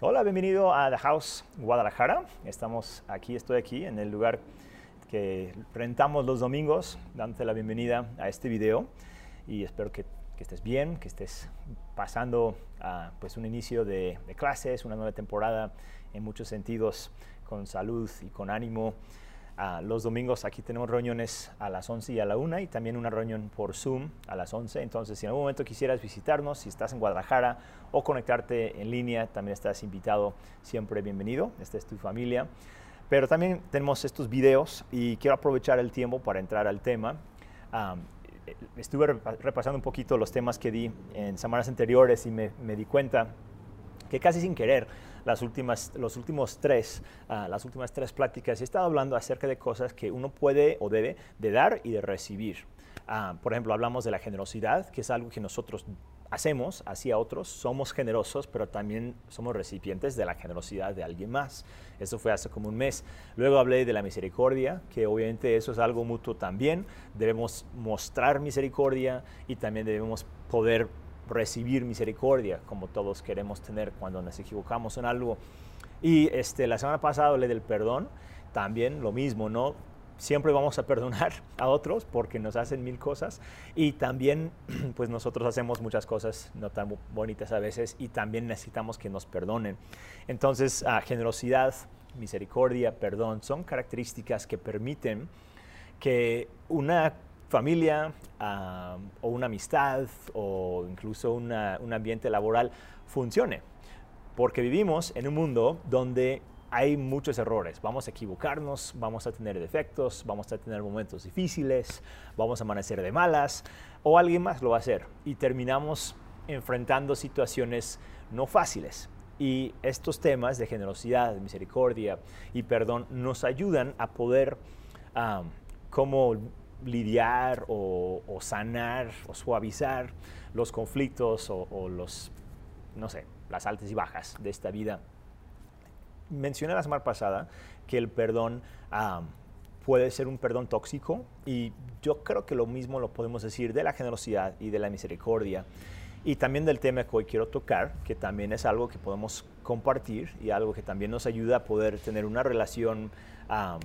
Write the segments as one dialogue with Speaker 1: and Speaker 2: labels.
Speaker 1: Hola, bienvenido a The House Guadalajara. Estamos aquí, estoy aquí en el lugar que rentamos los domingos, dándote la bienvenida a este video y espero que, estés bien, que estés pasando uh, pues un inicio de, clases, una nueva temporada en muchos sentidos, con salud y con ánimo. Uh, los domingos aquí tenemos reuniones a las 11 y a la 1 y también una reunión por Zoom a las 11. Entonces, si en algún momento quisieras visitarnos, si estás en Guadalajara o conectarte en línea, también estás invitado, siempre bienvenido. Esta es tu familia. Pero también tenemos estos videos y quiero aprovechar el tiempo para entrar al tema. Um, estuve repasando un poquito los temas que di en semanas anteriores y me di cuenta que casi sin querer las últimas, los últimos tres, uh, las últimas tres pláticas he estado hablando acerca de cosas que uno puede o debe de dar y de recibir. Uh, por ejemplo, hablamos de la generosidad, que es algo que nosotros hacemos hacia otros, somos generosos, pero también somos recipientes de la generosidad de alguien más. Eso fue hace como un mes. Luego hablé de la misericordia, que obviamente eso es algo mutuo también. Debemos mostrar misericordia y también debemos poder recibir misericordia, como todos queremos tener cuando nos equivocamos en algo. Y este, la semana pasada hablé del perdón, también lo mismo, ¿no? Siempre vamos a perdonar a otros porque nos hacen mil cosas y también pues nosotros hacemos muchas cosas no tan bonitas a veces y también necesitamos que nos perdonen. Entonces, uh, generosidad, misericordia, perdón son características que permiten que una familia uh, o una amistad o incluso una, un ambiente laboral funcione. Porque vivimos en un mundo donde hay muchos errores. Vamos a equivocarnos, vamos a tener defectos, vamos a tener momentos difíciles, vamos a amanecer de malas o alguien más lo va a hacer. Y terminamos enfrentando situaciones no fáciles. Y estos temas de generosidad, misericordia y perdón nos ayudan a poder um, como lidiar o, o, sanar o suavizar los conflictos o, o, los, no sé, las altas y bajas de esta vida. Mencioné la semana pasada que el perdón um, puede ser un perdón tóxico y yo creo que lo mismo lo podemos decir de la generosidad y de la misericordia y también del tema que hoy quiero tocar, que también es algo que podemos compartir y algo que también nos ayuda a poder tener una relación um,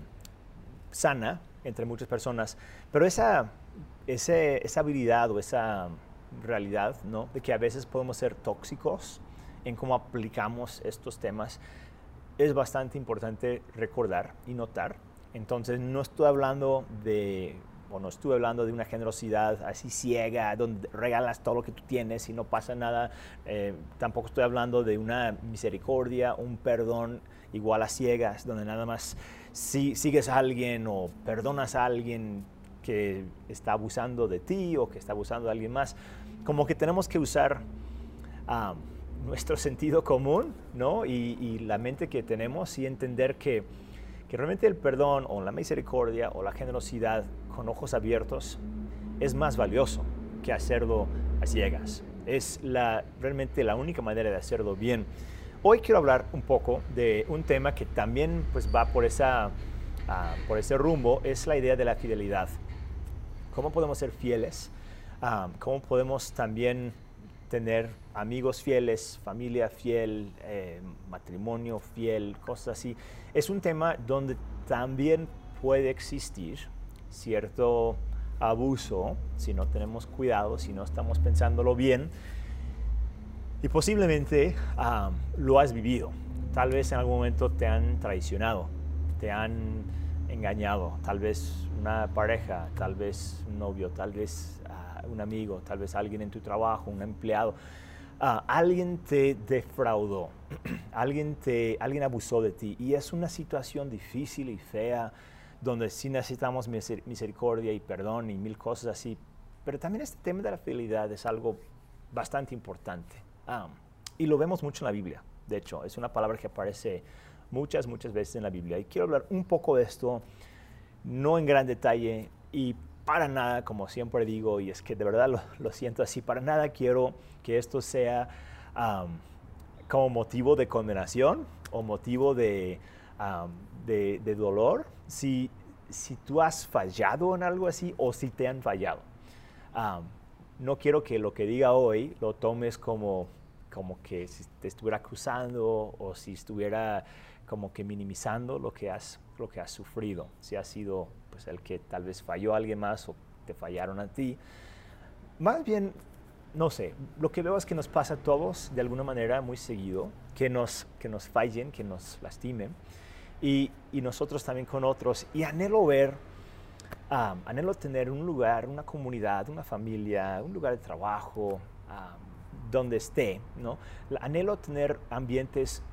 Speaker 1: sana entre muchas personas, pero esa, esa habilidad o esa realidad, ¿no? De que a veces podemos ser tóxicos en cómo aplicamos estos temas, es bastante importante recordar y notar. Entonces, no estoy hablando de, o no estuve hablando de una generosidad así ciega, donde regalas todo lo que tú tienes y no pasa nada. Eh, tampoco estoy hablando de una misericordia, un perdón igual a ciegas, donde nada más si sigues a alguien o perdonas a alguien que está abusando de ti o que está abusando de alguien más, como que tenemos que usar nuestro sentido común ¿no? y, la mente que tenemos y entender que, que realmente el perdón o la misericordia o la generosidad con ojos abiertos es más valioso que hacerlo a ciegas. Es realmente la única manera de hacerlo bien. Hoy quiero hablar un poco de un tema que también pues, va por, esa, uh, por ese rumbo, es la idea de la fidelidad. ¿Cómo podemos ser fieles? Uh, ¿Cómo podemos también tener amigos fieles, familia fiel, eh, matrimonio fiel, cosas así? Es un tema donde también puede existir cierto abuso si no tenemos cuidado, si no estamos pensándolo bien y posiblemente lo has vivido. Tal vez en algún momento te han traicionado, te han engañado, tal vez una pareja, tal vez un novio, tal vez uh, un amigo, tal vez alguien en tu trabajo, un empleado. Uh, alguien te defraudó, alguien, te, alguien abusó de ti y es una situación difícil y fea donde sí necesitamos misericordia y perdón y mil cosas así. Pero también este tema de la fidelidad es algo bastante importante. Um, y lo vemos mucho en la Biblia, de hecho, es una palabra que aparece muchas, muchas veces en la Biblia. Y quiero hablar un poco de esto, no en gran detalle y para nada, como siempre digo, y es que de verdad lo, lo siento así, para nada quiero que esto sea um, como motivo de condenación o motivo de, um, de, de dolor. Si, si tú has fallado en algo así o si te han fallado. Um, no quiero que lo que diga hoy lo tomes como, como que si te estuviera acusando o si estuviera como que minimizando lo que has, lo que has sufrido. Si has sido pues, el que tal vez falló a alguien más o te fallaron a ti. Más bien, no sé, lo que veo es que nos pasa a todos de alguna manera muy seguido, que nos, que nos fallen, que nos lastimen, y, y nosotros también con otros. Y anhelo ver, um, anhelo tener un lugar, una comunidad, una familia, un lugar de trabajo, um, donde esté, ¿no? Anhelo tener ambientes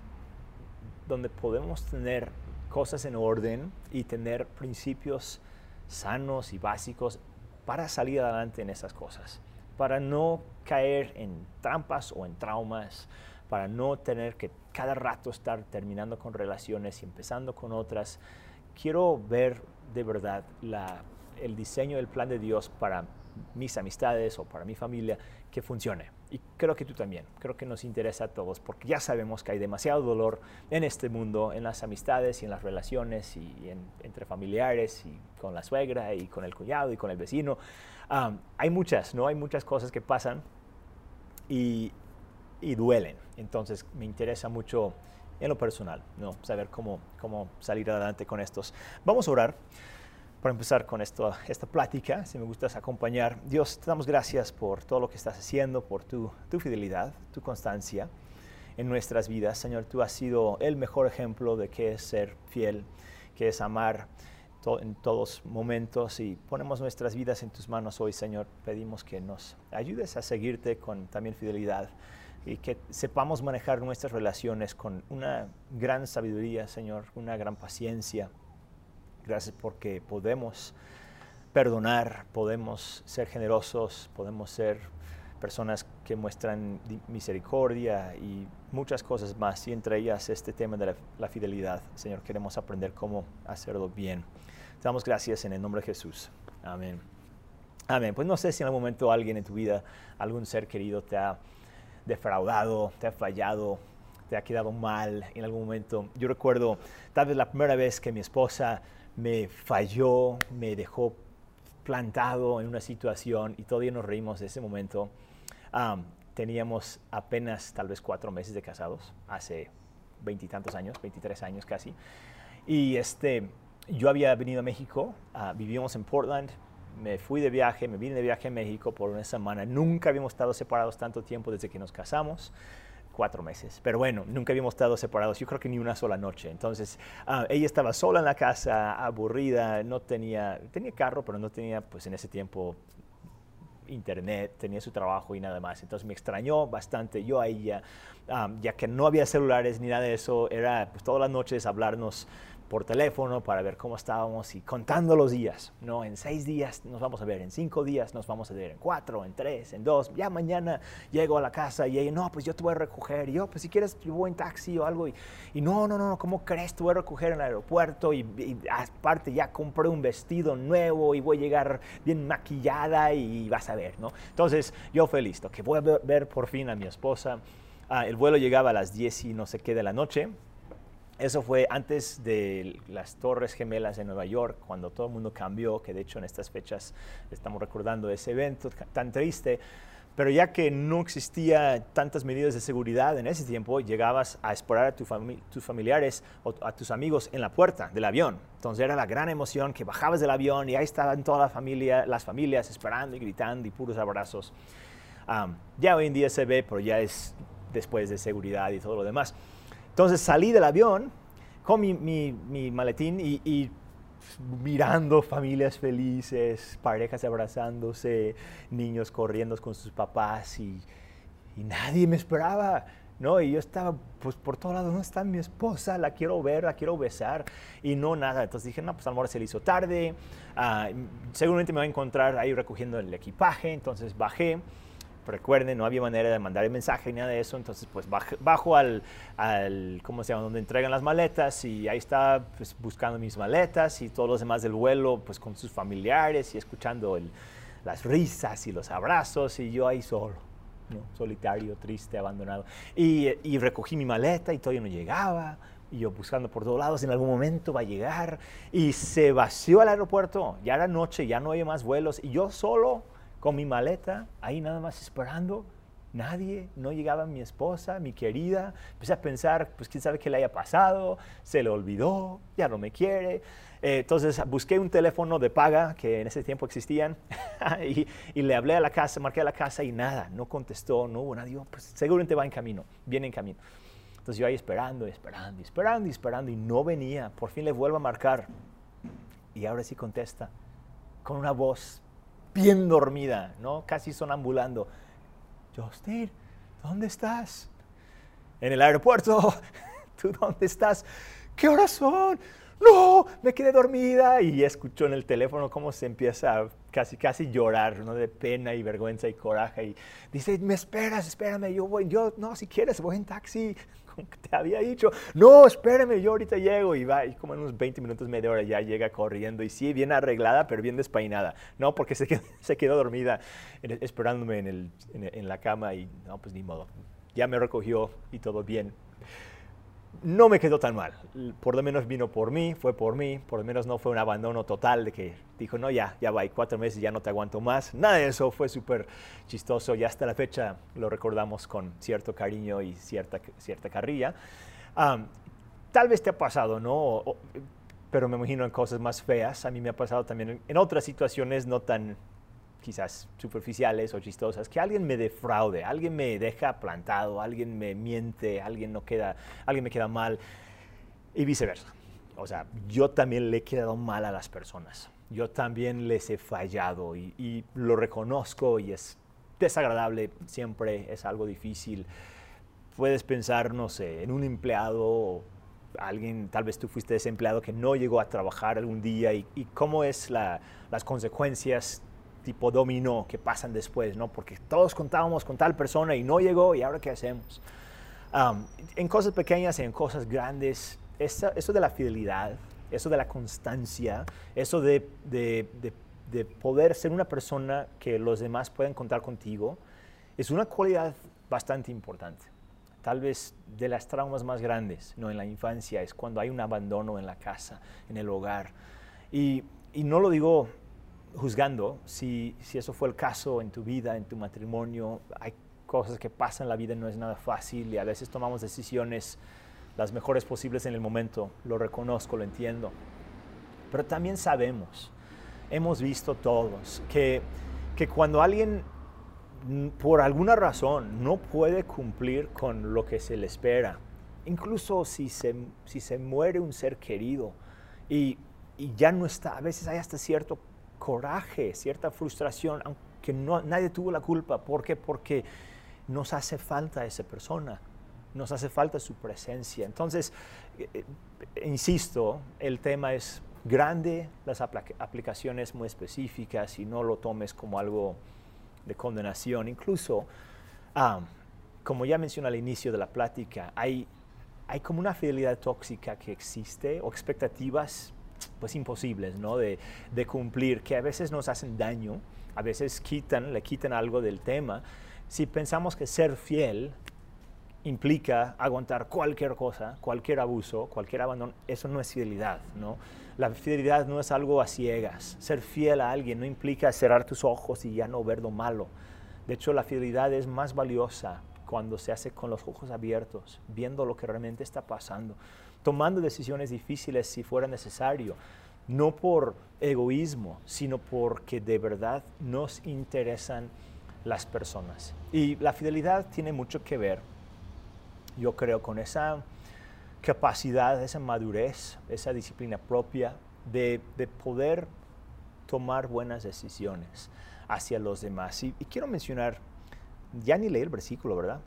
Speaker 1: donde podemos tener cosas en orden y tener principios sanos y básicos para salir adelante en esas cosas, para no caer en trampas o en traumas, para no tener que cada rato estar terminando con relaciones y empezando con otras. Quiero ver de verdad el diseño del plan de Dios para mis amistades o para mi familia que funcione. Y creo que tú también, creo que nos interesa a todos, porque ya sabemos que hay demasiado dolor en este mundo, en las amistades y en las relaciones y entre familiares y con la suegra y con el cuñado y con el vecino. hay muchas, ¿no? Hay muchas cosas que pasan y, y, duelen. Entonces me interesa mucho en lo personal, ¿no? Saber cómo, cómo salir adelante con estos. Vamos a orar para empezar con esto, esta plática, si me gustas acompañar. Dios, te damos gracias por todo lo que estás haciendo, por tu, tu fidelidad, tu constancia en nuestras vidas. Señor, tú has sido el mejor ejemplo de qué es ser fiel, qué es amar en todos momentos y ponemos nuestras vidas en tus manos hoy, Señor. Pedimos que nos ayudes a seguirte con también fidelidad y que sepamos manejar nuestras relaciones con una gran sabiduría, Señor, una gran paciencia Gracias porque podemos perdonar, podemos ser generosos, podemos ser personas que muestran misericordia y muchas cosas más, y entre ellas este tema de la, fidelidad. Señor, queremos aprender cómo hacerlo bien. Te damos gracias en el nombre de Jesús. Amén. Amén. Pues no sé si en algún momento alguien en tu vida, algún ser querido te ha defraudado, te ha fallado, te ha quedado mal en algún momento. Yo recuerdo tal vez la primera vez que mi esposa me falló, me dejó plantado en una situación y todavía nos reímos de ese momento. teníamos apenas tal vez cuatro meses de casados, hace veintitantos años, veintitrés años casi. Y este, yo había venido a México, uh, vivíamos en Portland, me fui de viaje, me vine de viaje a México por una semana. Nunca habíamos estado separados tanto tiempo desde que nos casamos cuatro meses. Pero bueno, nunca habíamos estado separados, yo creo que ni una sola noche. Entonces, ah, ella estaba sola en la casa, aburrida, no tenía, tenía carro, pero no tenía, pues en ese tiempo, internet, tenía su trabajo y nada más. Entonces me extrañó bastante yo a ella, ah, ya que no había celulares ni nada de eso, era pues todas las noches hablarnos por teléfono para ver cómo estábamos y contando los días, ¿no? En seis días nos vamos a ver, en cinco días nos vamos a ver, en cuatro, en tres, en dos, ya mañana llego a la casa y ella, no, pues yo te voy a recoger, y yo, pues si quieres, yo voy en taxi o algo, y, y no, no, no, ¿cómo crees? Te voy a recoger en el aeropuerto y, aparte ya compré un vestido nuevo y voy a llegar bien maquillada y vas a ver, ¿no? Entonces yo feliz, que voy a ver, por fin a mi esposa. Ah, el vuelo llegaba a las 10 y no sé qué de la noche eso fue antes de las Torres Gemelas en Nueva York, cuando todo el mundo cambió, que de hecho en estas fechas estamos recordando ese evento tan triste. Pero ya que no existía tantas medidas de seguridad en ese tiempo, llegabas a esperar a tus familiares o a tus amigos en la puerta del avión. Entonces era la gran emoción que bajabas del avión y ahí estaban todas la familia, las familias esperando y gritando y puros abrazos. ya hoy en día se ve, pero ya es después de seguridad y todo lo demás. Entonces salí del avión con mi, maletín y, mirando familias felices, parejas abrazándose, niños corriendo con sus papás y, nadie me esperaba. ¿no? Y yo estaba, pues por todos lados, ¿dónde está mi esposa? La quiero ver, la quiero besar. Y no, nada. Entonces dije, no, pues a lo mejor se le hizo tarde. Ah, seguramente me va a encontrar ahí recogiendo el equipaje. Entonces bajé. Recuerden, no había manera de mandar el mensaje ni nada de eso, entonces pues bajo al, al, ¿cómo se llama?, donde entregan las maletas y ahí está pues, buscando mis maletas y todos los demás del vuelo pues con sus familiares y escuchando las risas y los abrazos y yo ahí solo, ¿no? solitario, triste, abandonado. Y, y recogí mi maleta y todavía no llegaba, y yo buscando por todos lados, en algún momento va a llegar, y se vació el aeropuerto, ya era noche, ya no había más vuelos, y yo solo con mi maleta, ahí nada más esperando, Nadie, no llegaba mi esposa, mi querida. Empecé a pensar, pues quién sabe qué le haya pasado, se le olvidó, ya no me quiere. Eh, entonces busqué un teléfono de paga que en ese tiempo existían y, le hablé a la casa, marqué a la casa y nada, no contestó, no hubo nadie. pues seguramente va en camino, viene en camino. Entonces yo ahí esperando, esperando, esperando, esperando y no venía. Por fin le vuelvo a marcar y ahora sí contesta con una voz bien dormida, ¿no? Casi sonambulando. Justin, ¿dónde estás? En el aeropuerto. ¿Tú dónde estás? ¿Qué horas son? No, me quedé dormida y escuchó en el teléfono cómo se empieza a casi, casi llorar, ¿no? De pena y vergüenza y coraje. Y dice, me esperas, espérame, yo voy, yo, no, si quieres, voy en taxi, te había dicho. No, espérame, yo ahorita llego. Y va, y como en unos 20 minutos, media hora ya llega corriendo. Y sí, bien arreglada, pero bien despeinada, ¿no? Porque se quedó, dormida esperándome en, en la cama y, no, pues ni modo. Ya me recogió y todo bien no me quedó tan mal. Por lo menos vino por mí, fue por mí, por lo menos no fue un abandono total de que dijo, no, ya, ya va, hay cuatro meses, ya no te aguanto más. Nada de eso, fue súper chistoso y hasta la fecha lo recordamos con cierto cariño y cierta, cierta carrilla. tal vez te ha pasado, ¿no? pero me imagino en cosas más feas. A mí me ha pasado también en otras situaciones no tan quizás superficiales o chistosas, que alguien me defraude, alguien me deja plantado, alguien me miente, alguien, no queda, alguien me queda mal y viceversa. O sea, yo también le he quedado mal a las personas. Yo también les he fallado y, y lo reconozco y es desagradable, siempre es algo difícil. Puedes pensar, no sé, en un empleado alguien, tal vez tú fuiste ese empleado que no llegó a trabajar algún día y, y cómo es la, las consecuencias tipo dominó que pasan después, ¿no? Porque todos contábamos con tal persona y no llegó y ahora qué hacemos. en cosas pequeñas y en cosas grandes, eso de la fidelidad, eso de la constancia, eso de, de, poder ser una persona que los demás pueden contar contigo, es una cualidad bastante importante. Tal vez de las traumas más grandes, ¿no? En la infancia es cuando hay un abandono en la casa, en el hogar. Y, y no lo digo juzgando si, si eso fue el caso en tu vida, en tu matrimonio. Hay cosas que pasan la vida, no es nada fácil y a veces tomamos decisiones las mejores posibles en el momento. Lo reconozco, lo entiendo. Pero también sabemos, hemos visto todos, que, que cuando alguien por alguna razón no puede cumplir con lo que se le espera, incluso si se, si se muere un ser querido y, y ya no está, a veces hay hasta cierto coraje, cierta frustración, aunque no, nadie tuvo la culpa. ¿Por qué? Porque nos hace falta esa persona, nos hace falta su presencia. Entonces, eh, eh, insisto, el tema es grande, las aplicaciones muy específicas y no lo tomes como algo de condenación. Incluso, como ya mencioné al inicio de la plática, hay, hay como una fidelidad tóxica que existe o expectativas pues imposibles, ¿no? De, cumplir, que a veces nos hacen daño, a veces quitan, le quitan algo del tema. Si pensamos que ser fiel implica aguantar cualquier cosa, cualquier abuso, cualquier abandono, eso no es fidelidad, ¿no? La fidelidad no es algo a ciegas. Ser fiel a alguien no implica cerrar tus ojos y ya no ver lo malo. De hecho, la fidelidad es más valiosa cuando se hace con los ojos abiertos, viendo lo que realmente está pasando tomando decisiones difíciles si fuera necesario, no por egoísmo, sino porque de verdad nos interesan las personas. Y la fidelidad tiene mucho que ver, yo creo, con esa capacidad, esa madurez, esa disciplina propia de, poder tomar buenas decisiones hacia los demás. Y, y, quiero mencionar, ya ni leí el versículo, ¿verdad?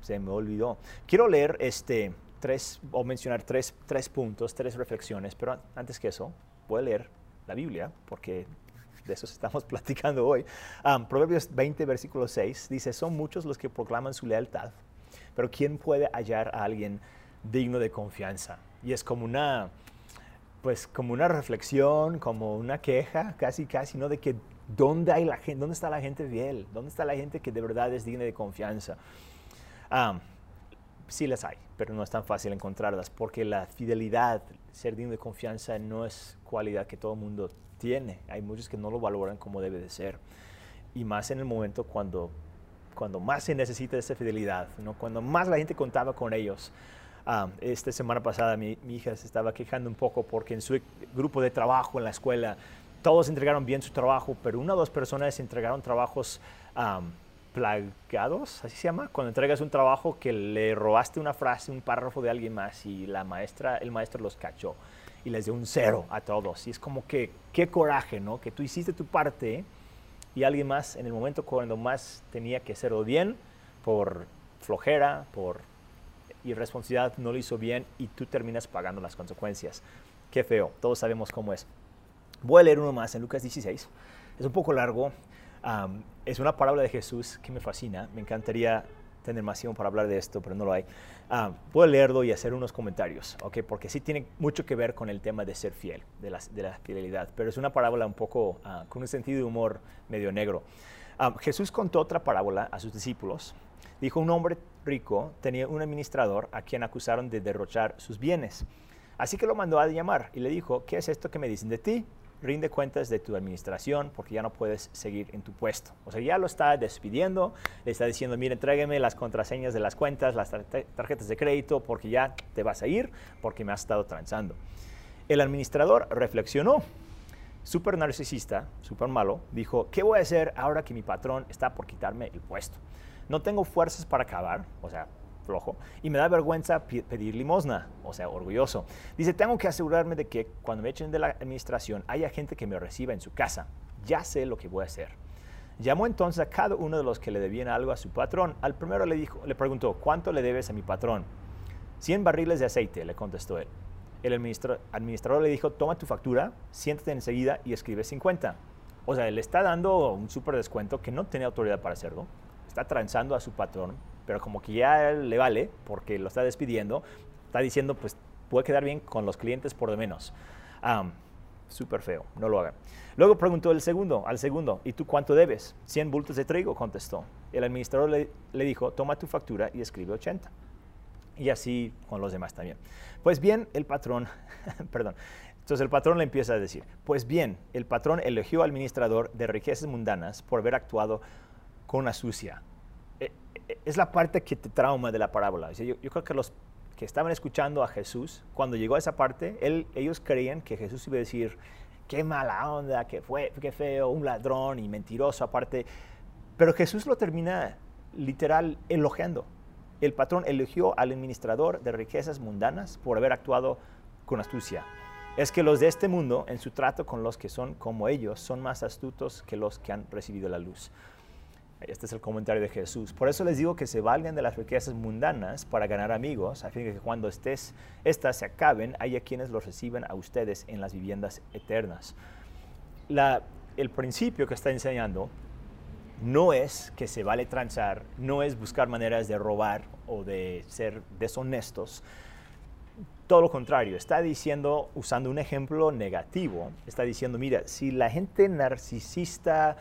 Speaker 1: Se me olvidó. Quiero leer este, tres, o mencionar tres, tres puntos, tres reflexiones, pero antes que eso, voy a leer la Biblia, porque de eso estamos platicando hoy. Proverbios 20, versículo 6 dice, son muchos los que proclaman su lealtad, pero ¿quién puede hallar a alguien digno de confianza? Y es como una, pues como una reflexión, como una queja, casi, casi, ¿no? De que ¿dónde, hay la gente, dónde está la gente fiel? ¿Dónde está la gente que de verdad es digna de confianza? Sí las hay, pero no es tan fácil encontrarlas porque la fidelidad, ser digno de confianza no es cualidad que todo el mundo tiene. Hay muchos que no lo valoran como debe de ser. Y más en el momento cuando cuando más se necesita esa fidelidad, ¿no? cuando más la gente contaba con ellos. Ah, esta semana pasada mi, hija se estaba quejando un poco porque en su grupo de trabajo en la escuela todos entregaron bien su trabajo, pero una o dos personas entregaron trabajos plagados, así se llama, cuando entregas un trabajo que le robaste una frase, un párrafo de alguien más y la maestra, el maestro los cachó y les dio un cero a todos. Y es como que, qué coraje, ¿no? Que tú hiciste tu parte y alguien más en el momento cuando más tenía que hacerlo bien, por flojera, por irresponsabilidad, no lo hizo bien y tú terminas pagando las consecuencias. Qué feo, todos sabemos cómo es. Voy a leer uno más en Lucas 16. Es un poco largo, es una parábola de Jesús que me fascina. Me encantaría tener más tiempo para hablar de esto, pero no lo hay. puedo leerlo y hacer unos comentarios, ¿ok? Porque sí tiene mucho que ver con el tema de ser fiel, de la, de la fidelidad. Pero es una parábola un poco ah, con un sentido de humor medio negro. Jesús contó otra parábola a sus discípulos. Dijo, un hombre rico tenía un administrador a quien acusaron de derrochar sus bienes. Así que lo mandó a llamar y le dijo, ¿qué es esto que me dicen de ti? Rinde cuentas de tu administración porque ya no puedes seguir en tu puesto. O sea, ya lo está despidiendo, le está diciendo, mire, entrégueme las contraseñas de las cuentas, las tarjetas de crédito, porque ya te vas a ir, porque me has estado transando. El administrador reflexionó, súper narcisista, súper malo, dijo, ¿qué voy a hacer ahora que mi patrón está por quitarme el puesto? No tengo fuerzas para acabar, o sea, flojo, y me da vergüenza pedir limosna, o sea, orgulloso. Dice, tengo que asegurarme de que cuando me echen de la administración haya gente que me reciba en su casa. Ya sé lo que voy a hacer. Llamó entonces a cada uno de los que le debían algo a su patrón. Al primero le, dijo, le preguntó, ¿cuánto le debes a mi patrón? 100 barriles de aceite, le contestó él. El administrador le dijo, toma tu factura, siéntate enseguida y escribe 50. O sea, le está dando un súper descuento que no tenía autoridad para hacerlo. Está transando a su patrón pero como que ya le vale porque lo está despidiendo, está diciendo, pues puede quedar bien con los clientes por lo menos. Súper feo, no lo hagan. Luego preguntó el segundo, al segundo, ¿y tú cuánto debes? 100 bultos de trigo, contestó. El administrador le, le dijo, toma tu factura y escribe 80. Y así con los demás también. Pues bien, el patrón, perdón, entonces el patrón le empieza a decir, pues bien, el patrón elogió al administrador de riquezas mundanas por haber actuado con astucia es la parte que te trauma de la parábola. Yo, creo que los que estaban escuchando a Jesús, cuando llegó a esa parte, ellos creían que Jesús iba a decir, qué mala onda, qué, fue, qué feo, un ladrón y mentiroso aparte. Pero Jesús lo termina literal elogiando. El patrón elogió al administrador de riquezas mundanas por haber actuado con astucia. Es que los de este mundo, en su trato con los que son como ellos, son más astutos que los que han recibido la luz. Este es el comentario de Jesús. Por eso les digo que se valgan de las riquezas mundanas para ganar amigos, a fin de que cuando estés, estas se acaben, haya quienes los reciban a ustedes en las viviendas eternas. el principio que está enseñando no es que se vale transar, no es buscar maneras de robar o de ser deshonestos. Todo lo contrario, está diciendo, usando un ejemplo negativo, está diciendo, mira, si la gente narcisista,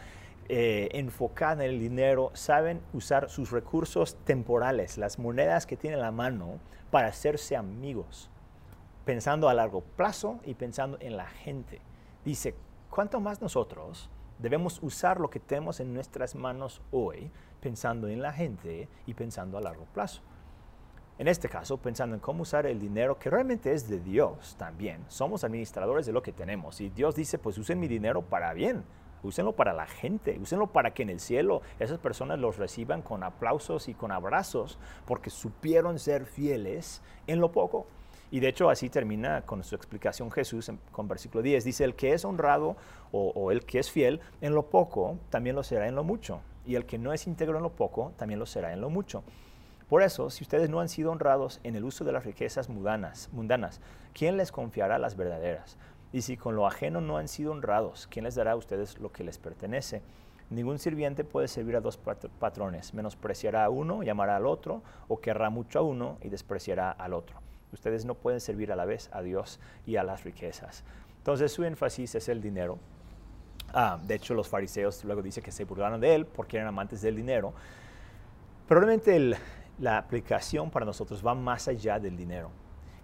Speaker 1: eh, enfocada en el dinero saben usar sus recursos temporales, las monedas que tienen a la mano, para hacerse amigos, pensando a largo plazo y pensando en la gente. Dice, ¿cuánto más nosotros debemos usar lo que tenemos en nuestras manos hoy, pensando en la gente y pensando a largo plazo? En este caso, pensando en cómo usar el dinero que realmente es de Dios también. Somos administradores de lo que tenemos y Dios dice, pues usen mi dinero para bien, úsenlo para la gente, úsenlo para que en el cielo esas personas los reciban con aplausos y con abrazos, porque supieron ser fieles en lo poco. Y de hecho así termina con su explicación Jesús con versículo 10. Dice, el que es honrado o, o, el que es fiel en lo poco, también lo será en lo mucho. Y el que no es íntegro en lo poco, también lo será en lo mucho. Por eso, si ustedes no han sido honrados en el uso de las riquezas mundanas, mundanas ¿quién les confiará las verdaderas? Y si con lo ajeno no han sido honrados, ¿quién les dará a ustedes lo que les pertenece? Ningún sirviente puede servir a dos patrones. Menospreciará a uno, llamará al otro, o querrá mucho a uno y despreciará al otro. Ustedes no pueden servir a la vez a Dios y a las riquezas. Entonces su énfasis es el dinero. Ah, de hecho, los fariseos luego dice que se burlaron de él porque eran amantes del dinero. Probablemente la aplicación para nosotros va más allá del dinero.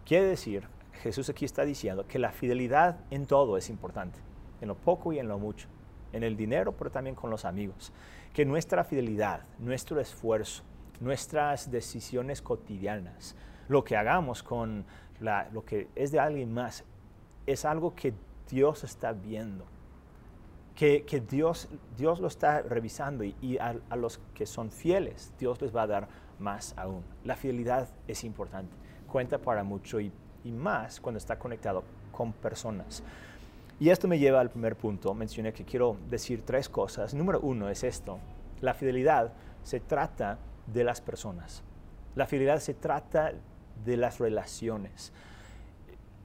Speaker 1: Quiere decir Jesús aquí está diciendo que la fidelidad en todo es importante, en lo poco y en lo mucho. en el dinero, pero también con los amigos. Que nuestra fidelidad, nuestro esfuerzo, nuestras decisiones cotidianas, lo que hagamos con lo que es de alguien más, es algo que Dios está viendo. Que, Dios, Dios lo está revisando y, a, los que son fieles, Dios les va a dar más aún. La fidelidad es importante, cuenta para mucho y, y más cuando está conectado con personas. Y esto me lleva al primer punto. Mencioné que quiero decir tres cosas. Número uno es esto. La fidelidad se trata de las personas. La fidelidad se trata de las relaciones.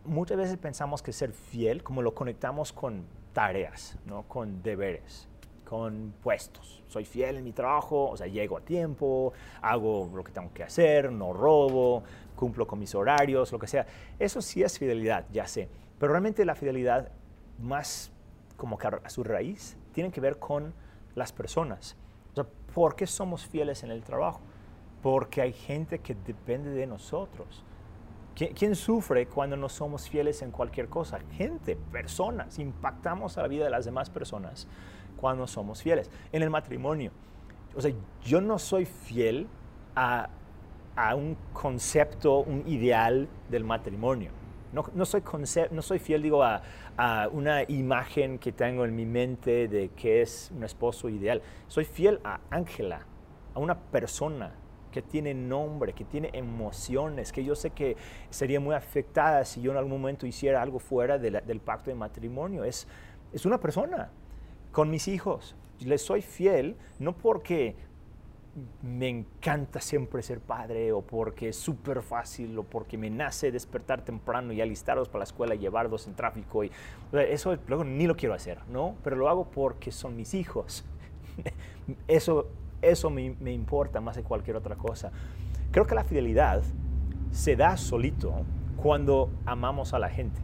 Speaker 1: Muchas veces pensamos que ser fiel, como lo conectamos con tareas, ¿no? con deberes, con puestos. Soy fiel en mi trabajo, o sea, llego a tiempo, hago lo que tengo que hacer, no robo, cumplo con mis horarios, lo que sea. Eso sí es fidelidad, ya sé. Pero realmente la fidelidad más como que a su raíz tiene que ver con las personas. O sea, ¿por qué somos fieles en el trabajo? Porque hay gente que depende de nosotros. ¿Quién sufre cuando no somos fieles en cualquier cosa? Gente, personas. Impactamos a la vida de las demás personas cuando somos fieles. En el matrimonio, o sea, yo no soy fiel a, a un concepto, un ideal del matrimonio. No, soy, no soy fiel, digo, a, una imagen que tengo en mi mente de que es un esposo ideal. Soy fiel a Ángela, a una persona que tiene nombre, que tiene emociones, que yo sé que sería muy afectada si yo en algún momento hiciera algo fuera del pacto de matrimonio. Es, es una persona con mis hijos. Les soy fiel no porque me encanta siempre ser padre o porque es súper fácil o porque me nace despertar temprano y alistarlos para la escuela y llevarlos en tráfico. Y, eso luego ni lo quiero hacer, ¿no? Pero lo hago porque son mis hijos. eso eso me, importa más de cualquier otra cosa. Creo que la fidelidad se da solito cuando amamos a la gente.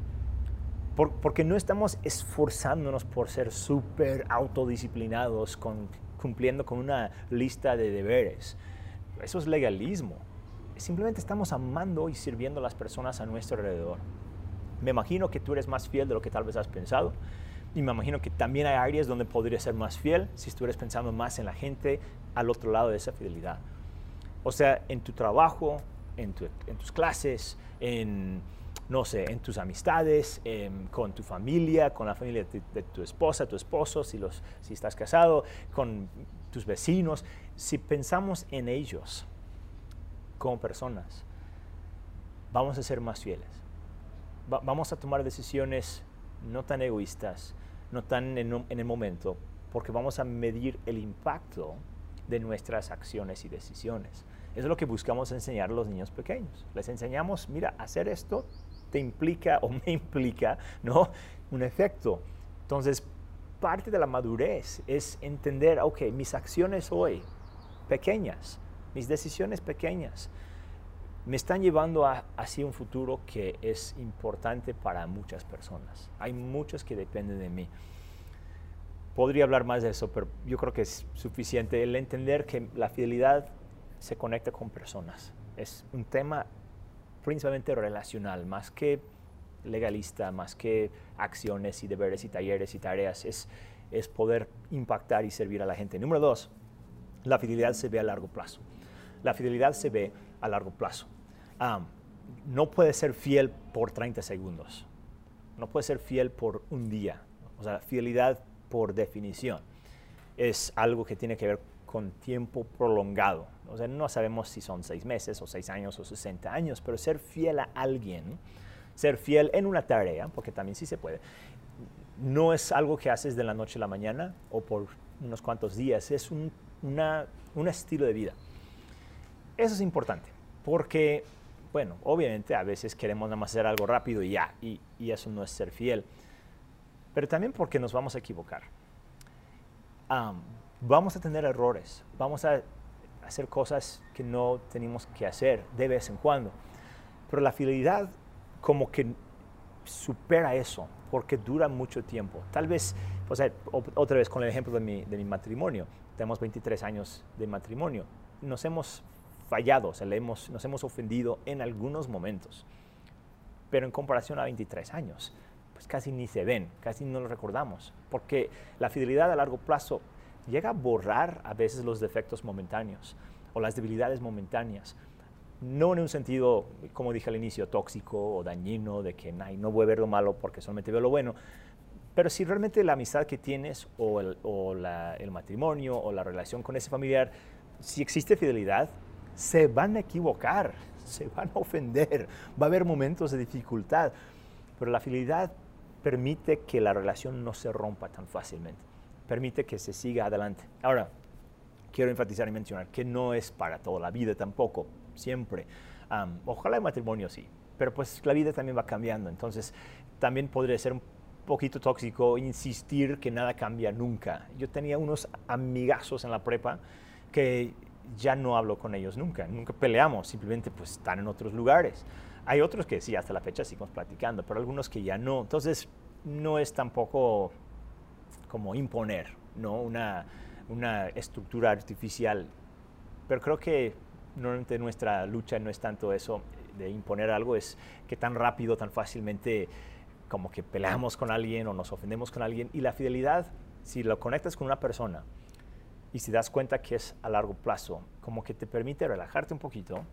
Speaker 1: porque no estamos esforzándonos por ser súper autodisciplinados con cumpliendo con una lista de deberes. Eso es legalismo. Simplemente estamos amando y sirviendo a las personas a nuestro alrededor. Me imagino que tú eres más fiel de lo que tal vez has pensado. Y me imagino que también hay áreas donde podrías ser más fiel si estuvieras pensando más en la gente al otro lado de esa fidelidad. O sea, en tu trabajo, en tus clases, en, no sé, en tus amistades, em, con tu familia, con la familia de, tu esposa, tu esposo, si, los, si estás casado, con tus vecinos, si pensamos en ellos como personas, vamos a ser más fieles. vamos a tomar decisiones no tan egoístas, no tan en, en el momento, porque vamos a medir el impacto de nuestras acciones y decisiones. Eso es lo que buscamos enseñar a los niños pequeños. Les enseñamos, mira, hacer esto te implica o me implica, ¿no? Un efecto. Entonces, parte de la madurez es entender, ok, mis acciones hoy, pequeñas, mis decisiones pequeñas, me están llevando a, hacia un futuro que es importante para muchas personas. Hay muchos que dependen de mí. Podría hablar más de eso, pero yo creo que es suficiente el entender que la fidelidad se conecta con personas. Es un tema principalmente relacional, más que legalista, más que acciones y deberes y talleres y tareas, es, es poder impactar y servir a la gente. Número dos, la fidelidad se ve a largo plazo. La fidelidad se ve a largo plazo. no puede ser fiel por 30 segundos. No puede ser fiel por un día. O sea, fidelidad por definición es algo que tiene que ver con tiempo prolongado. O sea, no sabemos si son seis meses o seis años o 60 años, pero ser fiel a alguien, ser fiel en una tarea, porque también sí se puede, no es algo que haces de la noche a la mañana o por unos cuantos días, es un, un estilo de vida. Eso es importante, porque, bueno, obviamente a veces queremos nada más hacer algo rápido y ya, y, y eso no es ser fiel, pero también porque nos vamos a equivocar vamos a tener errores, vamos a hacer cosas que no tenemos que hacer de vez en cuando. Pero la fidelidad como que supera eso, porque dura mucho tiempo. Tal vez, pues, otra vez con el ejemplo de mi, de mi matrimonio, tenemos 23 años de matrimonio, nos hemos fallado, o sea, hemos, nos hemos ofendido en algunos momentos, pero en comparación a 23 años, pues casi ni se ven, casi no lo recordamos, porque la fidelidad a largo plazo llega a borrar a veces los defectos momentáneos o las debilidades momentáneas. No en un sentido, como dije al inicio, tóxico o dañino, de que no voy a ver lo malo porque solamente veo lo bueno, pero si realmente la amistad que tienes o, el, el matrimonio o la relación con ese familiar, si existe fidelidad, se van a equivocar, se van a ofender, va a haber momentos de dificultad, pero la fidelidad permite que la relación no se rompa tan fácilmente, permite que se siga adelante. Ahora, quiero enfatizar y mencionar que no es para toda la vida tampoco, siempre. ojalá el matrimonio sí, pero pues la vida también va cambiando, entonces también podría ser un poquito tóxico insistir que nada cambia nunca. Yo tenía unos amigazos en la prepa que ya no hablo con ellos nunca, nunca peleamos, simplemente pues están en otros lugares. Hay otros que sí, hasta la fecha seguimos platicando, pero algunos que ya no. Entonces, no es tampoco como imponer, ¿no? Una, una estructura artificial. Pero creo que normalmente nuestra lucha no es tanto eso de imponer algo, es que tan rápido, tan fácilmente como que peleamos con alguien o nos ofendemos con alguien. Y la fidelidad, si lo conectas con una persona, y si das cuenta que es a largo plazo, como que te permite relajarte un poquito,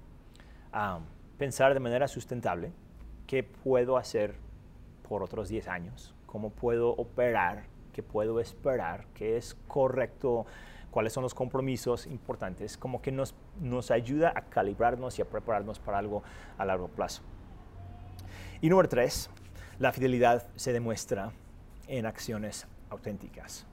Speaker 1: pensar de manera sustentable qué puedo hacer por otros 10 años, cómo puedo operar, qué puedo esperar, qué es correcto, cuáles son los compromisos importantes, como que nos, nos ayuda a calibrarnos y a prepararnos para algo a largo plazo. Y número tres, la fidelidad se demuestra en acciones auténticas.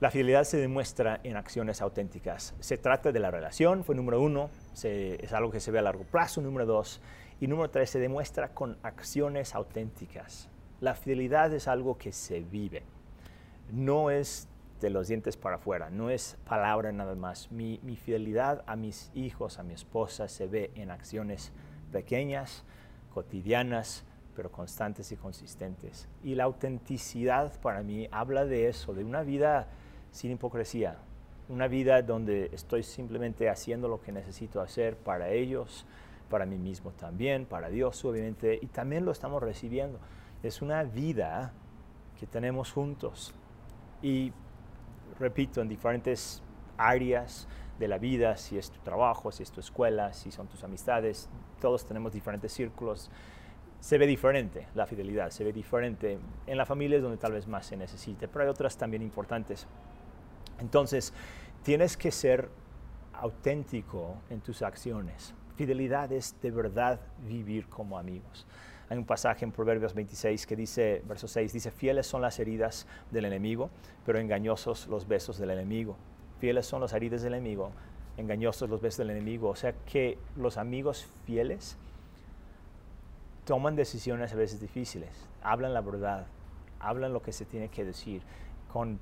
Speaker 1: La fidelidad se demuestra en acciones auténticas. Se trata de la relación, fue número uno, es algo que se ve a largo plazo, número dos. Y número tres, se demuestra con acciones auténticas. La fidelidad es algo que se vive. No es de los dientes para afuera, no es palabra nada más. Mi, mi fidelidad a mis hijos, a mi esposa, se ve en acciones pequeñas, cotidianas, pero constantes y consistentes. Y la autenticidad para mí habla de eso, de una vida sin hipocresía, una vida donde estoy simplemente haciendo lo que necesito hacer para ellos, para mí mismo también, para Dios obviamente, y también lo estamos recibiendo. Es una vida que tenemos juntos. Y repito, en diferentes áreas de la vida, si es tu trabajo, si es tu escuela, si son tus amistades, todos tenemos diferentes círculos. Se ve diferente la fidelidad, se ve diferente en la familia es donde tal vez más se necesite, pero hay otras también importantes. Entonces, tienes que ser auténtico en tus acciones. Fidelidad es de verdad vivir como amigos. Hay un pasaje en Proverbios 26 que dice, verso 6, dice, fieles son las heridas del enemigo, pero engañosos los besos del enemigo. Fieles son las heridas del enemigo, engañosos los besos del enemigo. O sea que los amigos fieles toman decisiones a veces difíciles, hablan la verdad, hablan lo que se tiene que decir con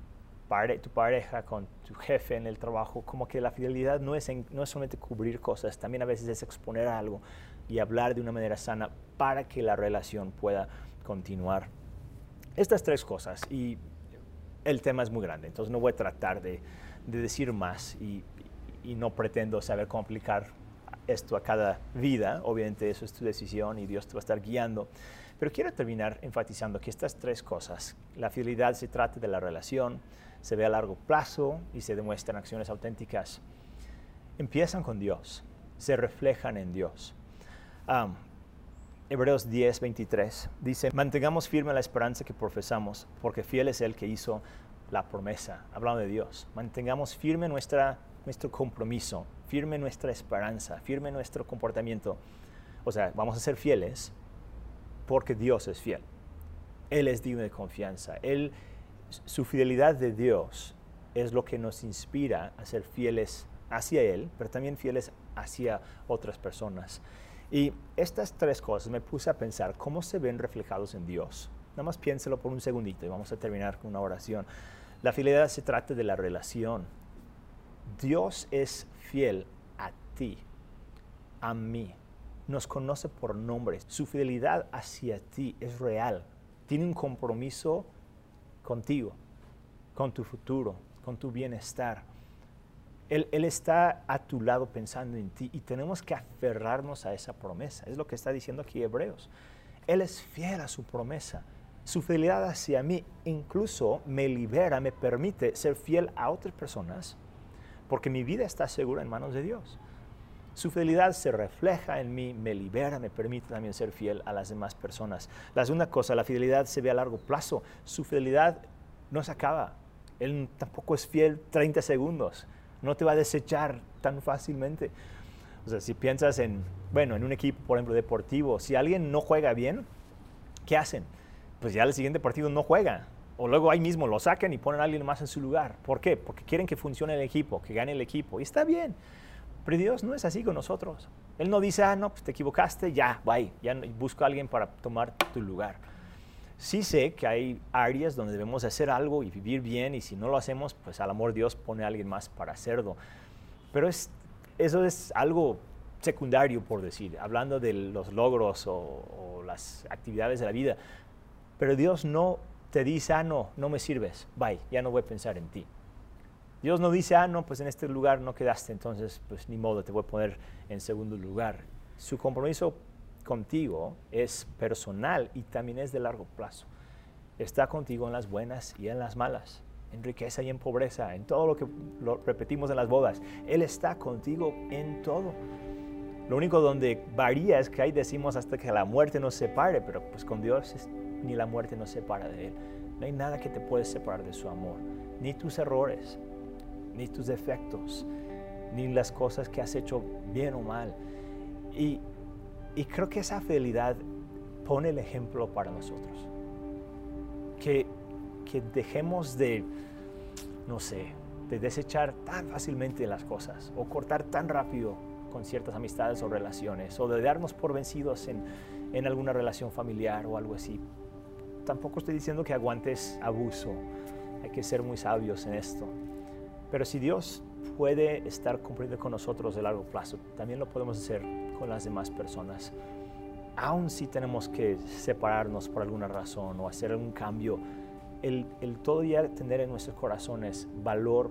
Speaker 1: tu pareja, con tu jefe en el trabajo, como que la fidelidad no es, no es solamente cubrir cosas, también a veces es exponer algo y hablar de una manera sana para que la relación pueda continuar. Estas tres cosas, y el tema es muy grande, entonces no voy a tratar de, de decir más y, no pretendo saber cómo aplicar esto a cada vida, obviamente eso es tu decisión y Dios te va a estar guiando. Pero quiero terminar enfatizando que estas tres cosas, la fidelidad se trata de la relación, se ve a largo plazo y se demuestran acciones auténticas, empiezan con Dios, se reflejan en Dios. Hebreos 10, 23 dice, mantengamos firme la esperanza que profesamos, porque fiel es el que hizo la promesa, hablando de Dios. Mantengamos firme nuestra, nuestro compromiso, firme nuestra esperanza, firme nuestro comportamiento. O sea, vamos a ser fieles porque Dios es fiel. Él es digno de confianza. Él su fidelidad de Dios es lo que nos inspira a ser fieles hacia Él, pero también fieles hacia otras personas. Y estas tres cosas me puse a pensar cómo se ven reflejados en Dios. Nada más piénselo por un segundito y vamos a terminar con una oración. La fidelidad se trata de la relación. Dios es fiel a ti, a mí. Nos conoce por nombre. Su fidelidad hacia ti es real. Tiene un compromiso contigo, con tu futuro, con tu bienestar. Él, está a tu lado pensando en ti y tenemos que aferrarnos a esa promesa. Es lo que está diciendo aquí Hebreos. Él es fiel a su promesa. Su fidelidad hacia mí incluso me libera, me permite ser fiel a otras personas porque mi vida está segura en manos de Dios. Su fidelidad se refleja en mí, me libera, me permite también ser fiel a las demás personas. La segunda cosa, la fidelidad se ve a largo plazo. Su fidelidad no se acaba. Él tampoco es fiel 30 segundos. No te va a desechar tan fácilmente. O sea, si piensas en, bueno, en un equipo, por ejemplo, deportivo, si alguien no juega bien, ¿qué hacen? Pues ya el siguiente partido no juega o luego ahí mismo lo sacan y ponen a alguien más en su lugar. ¿Por qué? Porque quieren que funcione el equipo, que gane el equipo. Y está bien. Pero Dios no es así con nosotros. Él no dice, ah, no, pues te equivocaste, ya, bye, ya busco a alguien para tomar tu lugar. Sí sé que hay áreas donde debemos hacer algo y vivir bien y si no lo hacemos, pues al amor Dios pone a alguien más para hacerlo. Pero es, eso es algo secundario, por decir, hablando de los logros o, o las actividades de la vida. Pero Dios no te dice, ah, no, no me sirves, bye, ya no voy a pensar en ti. Dios no dice, ah, no, pues en este lugar no quedaste, entonces pues ni modo, te voy a poner en segundo lugar. Su compromiso contigo es personal y también es de largo plazo. Está contigo en las buenas y en las malas, en riqueza y en pobreza, en todo lo que repetimos en las bodas. Él está contigo en todo. Lo único donde varía es que ahí decimos hasta que la muerte nos separe, pero pues con Dios ni la muerte nos separa de Él. No hay nada que te puede separar de su amor, ni tus errores, ni tus defectos, ni las cosas que has hecho bien o mal. Y, y creo que esa fidelidad pone el ejemplo para nosotros. Que, que dejemos de, no sé, de desechar tan fácilmente las cosas o cortar tan rápido con ciertas amistades o relaciones o de darnos por vencidos en, en alguna relación familiar o algo así tampoco estoy diciendo que aguantes abuso. Hay que ser muy sabios en esto. Pero si Dios puede estar cumpliendo con nosotros de largo plazo, también lo podemos hacer con las demás personas. Aún si tenemos que separarnos por alguna razón o hacer algún cambio, el, el todavía tener en nuestros corazones valor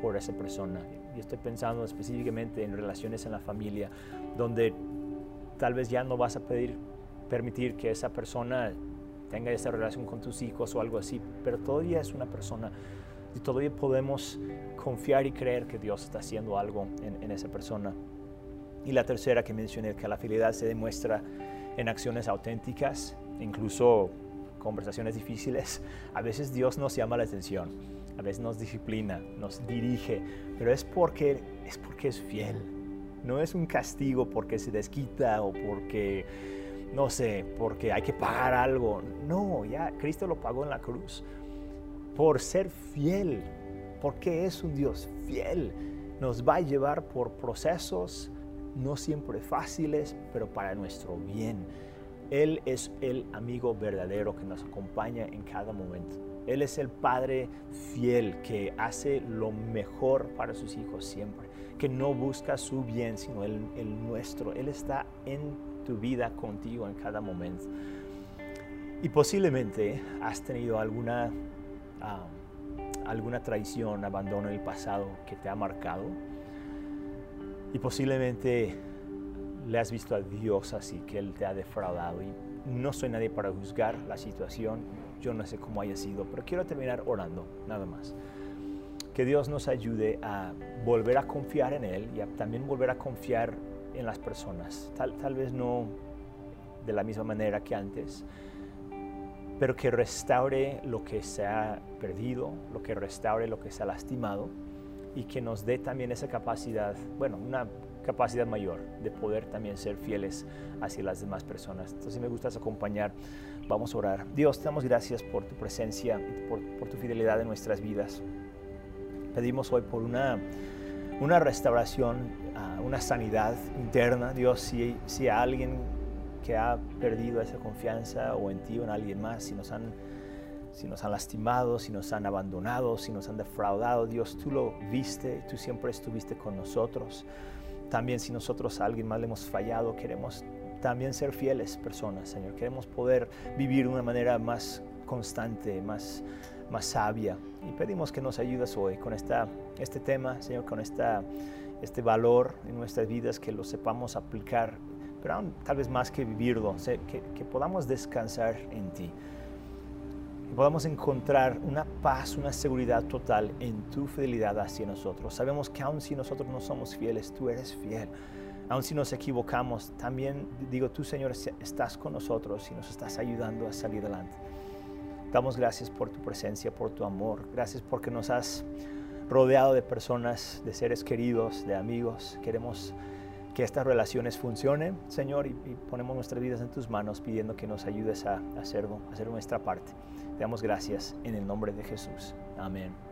Speaker 1: por esa persona. Y estoy pensando específicamente en relaciones en la familia, donde tal vez ya no vas a pedir, permitir que esa persona tenga esa relación con tus hijos o algo así, pero todavía es una persona y todavía podemos confiar y creer que Dios está haciendo algo en, esa persona. Y la tercera que mencioné, que la fidelidad se demuestra en acciones auténticas, incluso conversaciones difíciles. A veces Dios nos llama la atención, a veces nos disciplina, nos dirige, pero es porque es, porque es fiel. No es un castigo porque se desquita o porque no sé, porque hay que pagar algo. No, ya Cristo lo pagó en la cruz. Por ser fiel, porque es un Dios fiel. Nos va a llevar por procesos no siempre fáciles, pero para nuestro bien. Él es el amigo verdadero que nos acompaña en cada momento. Él es el Padre fiel que hace lo mejor para sus hijos siempre, que no busca su bien, sino el, nuestro. Él está en tu vida contigo en cada momento. Y posiblemente has tenido alguna, ah, alguna traición, abandono en el pasado que te ha marcado. Y posiblemente le has visto a Dios así, que Él te ha defraudado. Y no soy nadie para juzgar la situación, yo no sé cómo haya sido, pero quiero terminar orando, nada más. Que Dios nos ayude a volver a confiar en Él y a también volver a confiar en las personas. Tal, tal vez no de la misma manera que antes, pero que restaure lo que se ha perdido, lo que restaure lo que se ha lastimado y que nos dé también esa capacidad, bueno, una capacidad mayor de poder también ser fieles hacia las demás personas. Entonces, me gustas acompañar, vamos a orar. Dios, te damos gracias por tu presencia, por, por tu fidelidad en nuestras vidas. Pedimos hoy por una, una restauración una sanidad interna. Dios, si, si alguien que ha perdido esa confianza o en ti o en alguien más, si nos han si nos han lastimado, si nos han abandonado, si nos han defraudado, Dios, tú lo viste, tú siempre estuviste con nosotros. También si nosotros a alguien más le hemos fallado, queremos también ser fieles personas, Señor. Queremos poder vivir de una manera más constante, más, más sabia. Y pedimos que nos ayudes hoy con esta, este tema, Señor, con esta este valor en nuestras vidas, que lo sepamos aplicar, pero aún tal vez más que vivirlo, que, que podamos descansar en ti. Podamos encontrar una paz, una seguridad total en tu fidelidad hacia nosotros. Sabemos que aun si nosotros no somos fieles, tú eres fiel. Aun si nos equivocamos, también digo, tú Señor estás con nosotros y nos estás ayudando a salir adelante. Damos gracias por tu presencia, por tu amor. Gracias porque nos has rodeado de personas, de seres queridos, de amigos. Queremos que estas relaciones funcionen, Señor, y, ponemos nuestras vidas en tus manos pidiendo que nos ayudes a, hacerlo, a hacer nuestra parte. Te damos gracias en el nombre de Jesús. Amén.